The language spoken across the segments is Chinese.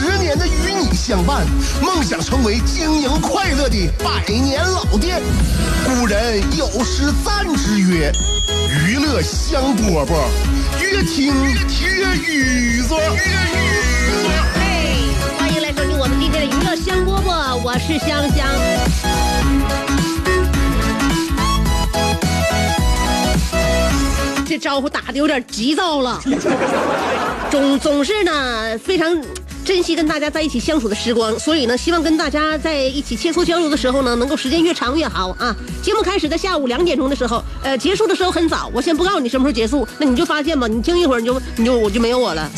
十年的与你相伴，梦想成为经营快乐的百年老店。古人有诗赞之曰：“娱乐香饽饽，越听越雨左。”嘿，欢迎来收听我们今天的娱乐香饽饽，我是香香。这招呼打的有点急躁了，总总是呢非常珍惜跟大家在一起相处的时光，所以呢希望跟大家在一起切磋交流的时候呢，能够时间越长越好啊。节目开始在下午两点钟的时候，呃，结束的时候很早，我先不告诉你什么时候结束，那你就发现吧，你听一会儿你就你就我就没有我了。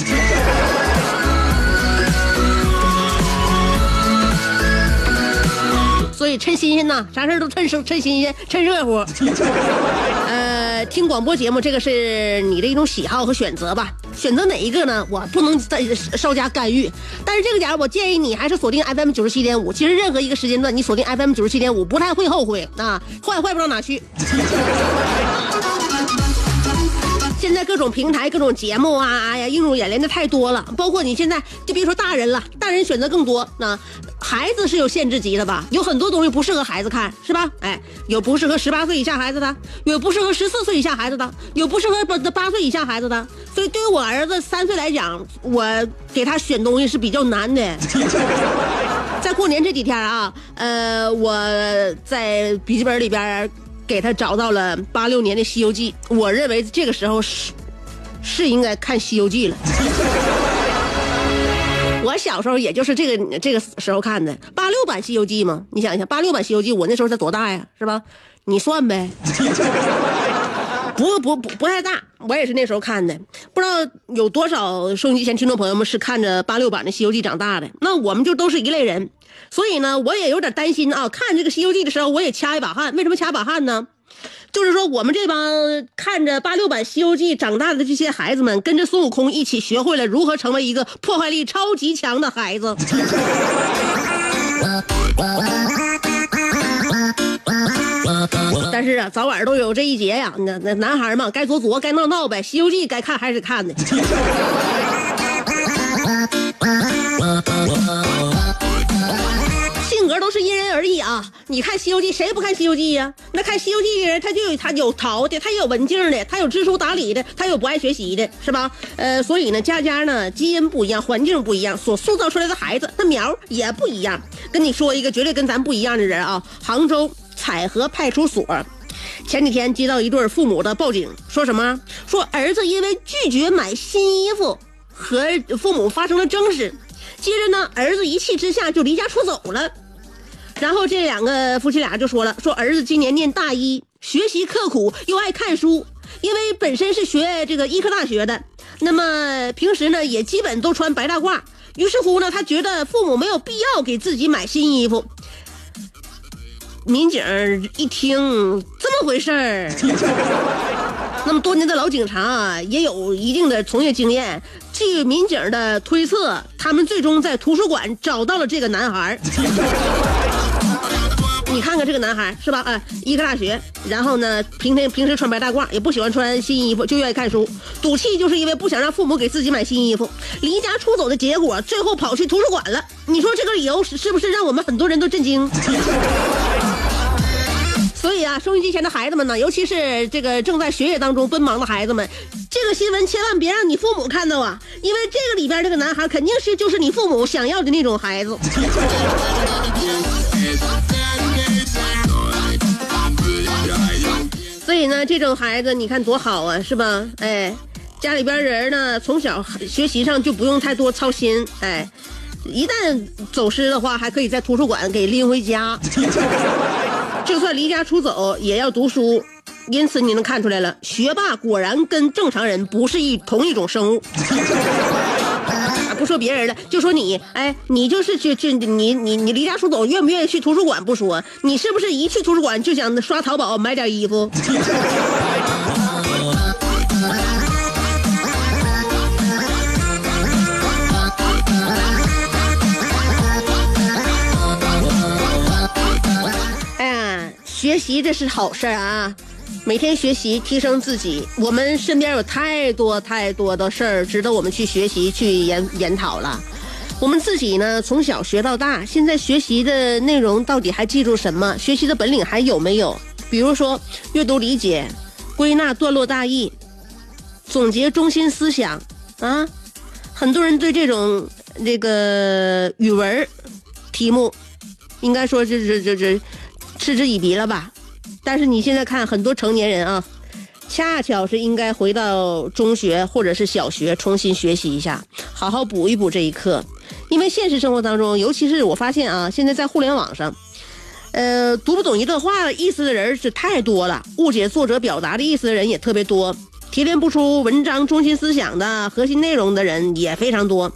所以趁新鲜呐，啥事都趁趁新鲜，趁热乎。听广播节目这个是你的一种喜好和选择吧，选择哪一个呢？我不能再稍加干预。但是这个点儿，我建议你还是锁定 FM 九十七点五。其实任何一个时间段，你锁定 FM 九十七点五，不太会后悔啊，坏坏不到哪去。现在各种平台、各种节目啊，哎呀，映入眼帘的太多了。包括你现在就别说大人了，大人选择更多。那孩子是有限制级的吧？有很多东西不适合孩子看，是吧？哎，有不适合十八岁以下孩子的，有不适合十四岁以下孩子的，有不适合八八岁以下孩子的。所以对于我儿子三岁来讲，我给他选东西是比较难的。在过年这几天啊，呃，我在笔记本里边。给他找到了八六年的《西游记》，我认为这个时候是是应该看《西游记》了。我小时候也就是这个这个时候看的八六版《西游记》嘛，你想一想，八六版《西游记》，我那时候才多大呀，是吧？你算呗，不不不不太大，我也是那时候看的。不知道有多少收音机前听众朋友们是看着八六版的《西游记》长大的，那我们就都是一类人。所以呢，我也有点担心啊。看这个《西游记》的时候，我也掐一把汗。为什么掐把汗呢？就是说，我们这帮看着八六版《西游记》长大的这些孩子们，跟着孙悟空一起学会了如何成为一个破坏力超级强的孩子。但是啊，早晚都有这一节呀。那那男孩嘛，该作作，该闹闹呗。《西游记》该看还是看的。都是因人而异啊！你看《西游记》，谁不看《西游记》呀？那看《西游记》的人，他就有他有淘的，他也有文静的，他有知书达理的，他有不爱学习的，是吧？呃，所以呢，家家呢基因不一样，环境不一样，所塑造出来的孩子，那苗也不一样。跟你说一个绝对跟咱不一样的人啊！杭州采荷派出所前几天接到一对父母的报警，说什么？说儿子因为拒绝买新衣服，和父母发生了争执，接着呢，儿子一气之下就离家出走了。然后这两个夫妻俩就说了，说儿子今年念大一，学习刻苦又爱看书，因为本身是学这个医科大学的，那么平时呢也基本都穿白大褂。于是乎呢，他觉得父母没有必要给自己买新衣服。民警一听这么回事儿，那么多年的老警察也有一定的从业经验。据民警的推测，他们最终在图书馆找到了这个男孩。你看看这个男孩是吧？啊，医科大学，然后呢，平天平时穿白大褂，也不喜欢穿新衣服，就愿意看书。赌气就是因为不想让父母给自己买新衣服，离家出走的结果，最后跑去图书馆了。你说这个理由是不是让我们很多人都震惊？所以啊，收音机前的孩子们呢，尤其是这个正在学业当中奔忙的孩子们，这个新闻千万别让你父母看到啊，因为这个里边这个男孩肯定是就是你父母想要的那种孩子。所以呢，这种孩子你看多好啊，是吧？哎，家里边人呢，从小学习上就不用太多操心。哎，一旦走失的话，还可以在图书馆给拎回家。就算离家出走，也要读书。因此你能看出来了，学霸果然跟正常人不是一同一种生物。不说别人了，就说你，哎，你就是去去你你你离家出走，愿不愿意去图书馆不说，你是不是一去图书馆就想刷淘宝买点衣服？哎呀，学习这是好事儿啊！每天学习提升自己，我们身边有太多太多的事儿值得我们去学习去研研讨了。我们自己呢，从小学到大，现在学习的内容到底还记住什么？学习的本领还有没有？比如说阅读理解、归纳段落大意、总结中心思想啊，很多人对这种这个语文题目，应该说是是是是嗤之以鼻了吧？但是你现在看很多成年人啊，恰巧是应该回到中学或者是小学重新学习一下，好好补一补这一课。因为现实生活当中，尤其是我发现啊，现在在互联网上，呃，读不懂一段话意思的人是太多了，误解作者表达的意思的人也特别多，提炼不出文章中心思想的核心内容的人也非常多。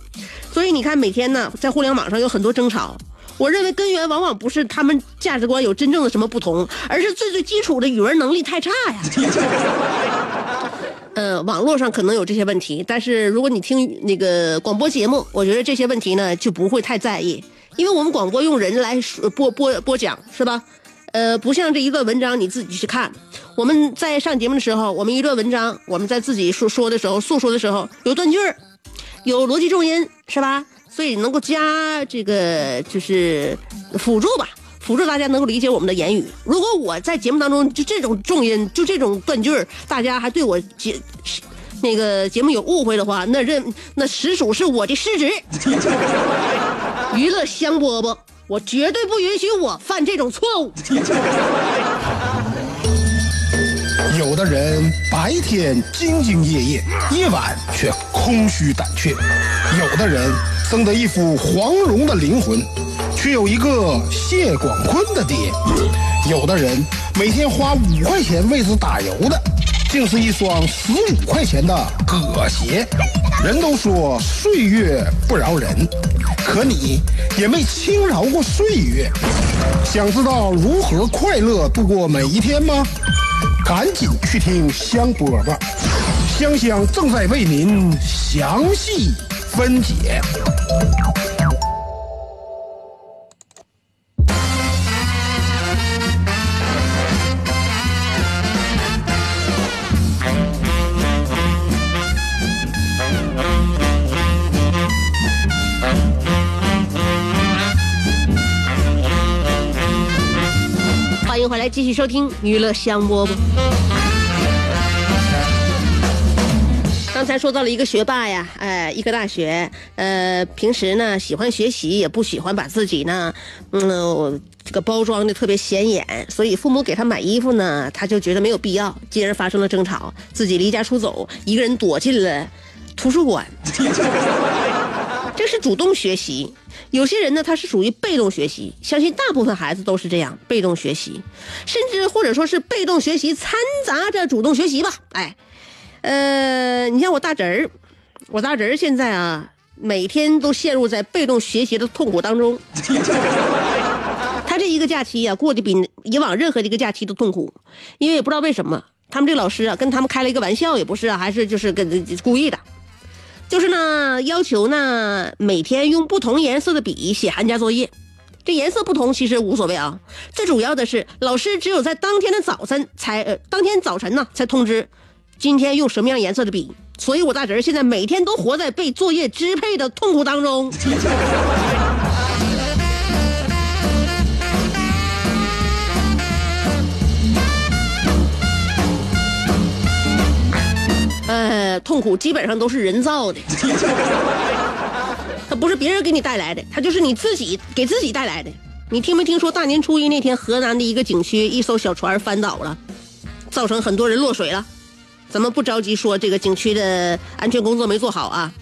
所以你看，每天呢，在互联网上有很多争吵。我认为根源往往不是他们价值观有真正的什么不同，而是最最基础的语文能力太差呀。呃，网络上可能有这些问题，但是如果你听那个广播节目，我觉得这些问题呢就不会太在意，因为我们广播用人来说播播播讲，是吧？呃，不像这一段文章你自己去看。我们在上节目的时候，我们一段文章，我们在自己说说的时候、诉说的时候，有断句儿，有逻辑重音，是吧？所以能够加这个就是辅助吧，辅助大家能够理解我们的言语。如果我在节目当中就这种重音，就这种断句，大家还对我节那个节目有误会的话，那认那实属是我的失职。娱乐香饽饽，我绝对不允许我犯这种错误。有的人白天兢兢业业，夜晚却空虚胆怯；有的人生得一副黄蓉的灵魂，却有一个谢广坤的爹；有的人每天花五块钱为此打油的，竟是一双十五块钱的葛鞋。人都说岁月不饶人，可你也没轻饶过岁月。想知道如何快乐度过每一天吗？赶紧去听香饽饽，香香正在为您详细分解。欢迎回来，继续收听娱乐香饽饽。刚才说到了一个学霸呀，哎，医科大学，呃，平时呢喜欢学习，也不喜欢把自己呢，嗯，这个包装的特别显眼，所以父母给他买衣服呢，他就觉得没有必要，进而发生了争吵，自己离家出走，一个人躲进了图书馆。这是主动学习，有些人呢，他是属于被动学习，相信大部分孩子都是这样，被动学习，甚至或者说是被动学习掺杂着主动学习吧。哎，呃，你像我大侄儿，我大侄儿现在啊，每天都陷入在被动学习的痛苦当中。他这一个假期呀、过得比以往任何一个假期都痛苦，因为也不知道为什么，他们这老师啊，跟他们开了一个玩笑，也不是啊，还是就是跟故意的。就是呢，要求呢每天用不同颜色的笔写寒假作业。这颜色不同其实无所谓啊，最主要的是老师只有在当天的早晨才当天早晨呢才通知今天用什么样颜色的笔。所以我大侄儿现在每天都活在被作业支配的痛苦当中。呃，痛苦基本上都是人造的，它不是别人给你带来的，它就是你自己给自己带来的。你听没听说大年初一那天，河南的一个景区一艘小船翻倒了，造成很多人落水了？咱们不着急说这个景区的安全工作没做好啊？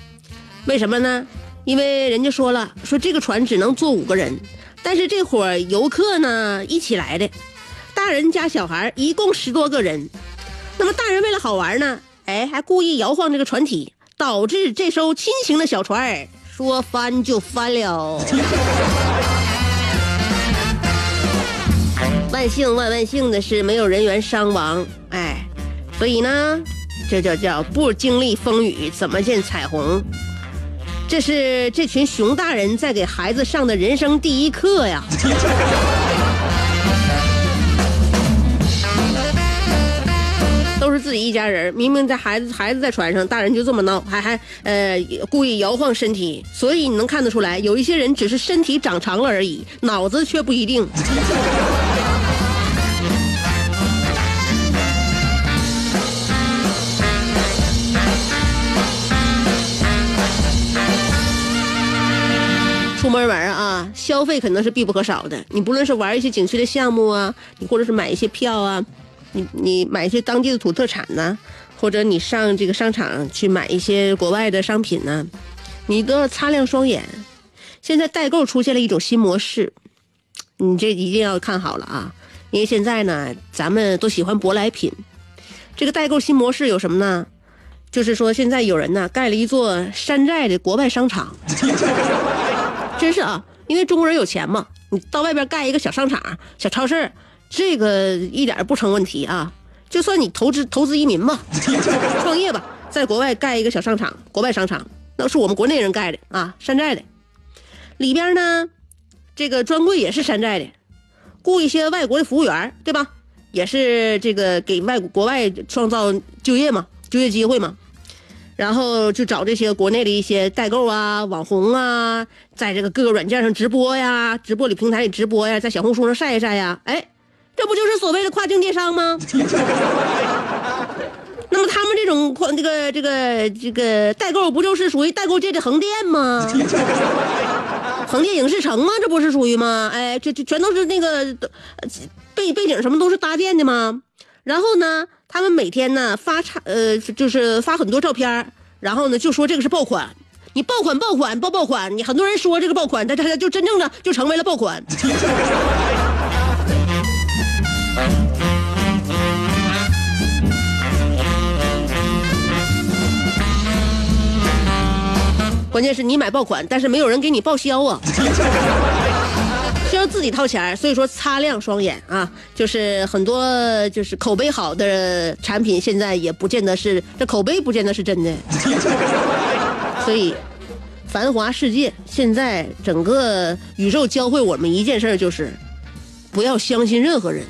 为什么呢？因为人家说了，说这个船只能坐五个人，但是这伙游客呢一起来的，大人加小孩一共十多个人。那么大人为了好玩呢？哎，还故意摇晃这个船体，导致这艘轻型的小船说翻就翻了。万幸万万幸的是没有人员伤亡，哎，所以呢，这叫叫不经历风雨怎么见彩虹？这是这群熊大人在给孩子上的人生第一课呀。都是自己一家人，明明在孩子孩子在船上，大人就这么闹，还还呃故意摇晃身体，所以你能看得出来，有一些人只是身体长长了而已，脑子却不一定。出门玩啊，消费肯定是必不可少的。你不论是玩一些景区的项目啊，你或者是买一些票啊，你你买一些当地的土特产呢，或者你上这个商场去买一些国外的商品呢，你都要擦亮双眼。现在代购出现了一种新模式，你这一定要看好了啊！因为现在呢，咱们都喜欢舶来品。这个代购新模式有什么呢？就是说现在有人呢盖了一座山寨的国外商场。真是啊，因为中国人有钱嘛，你到外边盖一个小商场、小超市，这个一点不成问题啊。就算你投资投资移民嘛，创业吧，在国外盖一个小商场，国外商场那是我们国内人盖的啊，山寨的。里边呢，这个专柜也是山寨的，雇一些外国的服务员，对吧？也是这个给外国外创造就业嘛，就业机会嘛。然后就找这些国内的一些代购啊、网红啊，在这个各个软件上直播呀，直播里平台里直播呀，在小红书上晒一晒呀，哎，这不就是所谓的跨境电商吗？那么他们这种跨这个这个这个代购，不就是属于代购界的横店吗？横店影视城吗？这不是属于吗？哎，这这全都是那个背背景什么都是搭建的吗？然后呢？他们每天呢发差呃，就是发很多照片然后呢就说这个是爆款，你爆款爆款爆爆款，你很多人说这个爆款，但他就真正的就成为了爆款。关键是你买爆款，但是没有人给你报销啊。自己掏钱，所以说擦亮双眼啊！就是很多就是口碑好的产品，现在也不见得是这口碑不见得是真的。所以，繁华世界现在整个宇宙教会我们一件事，就是不要相信任何人。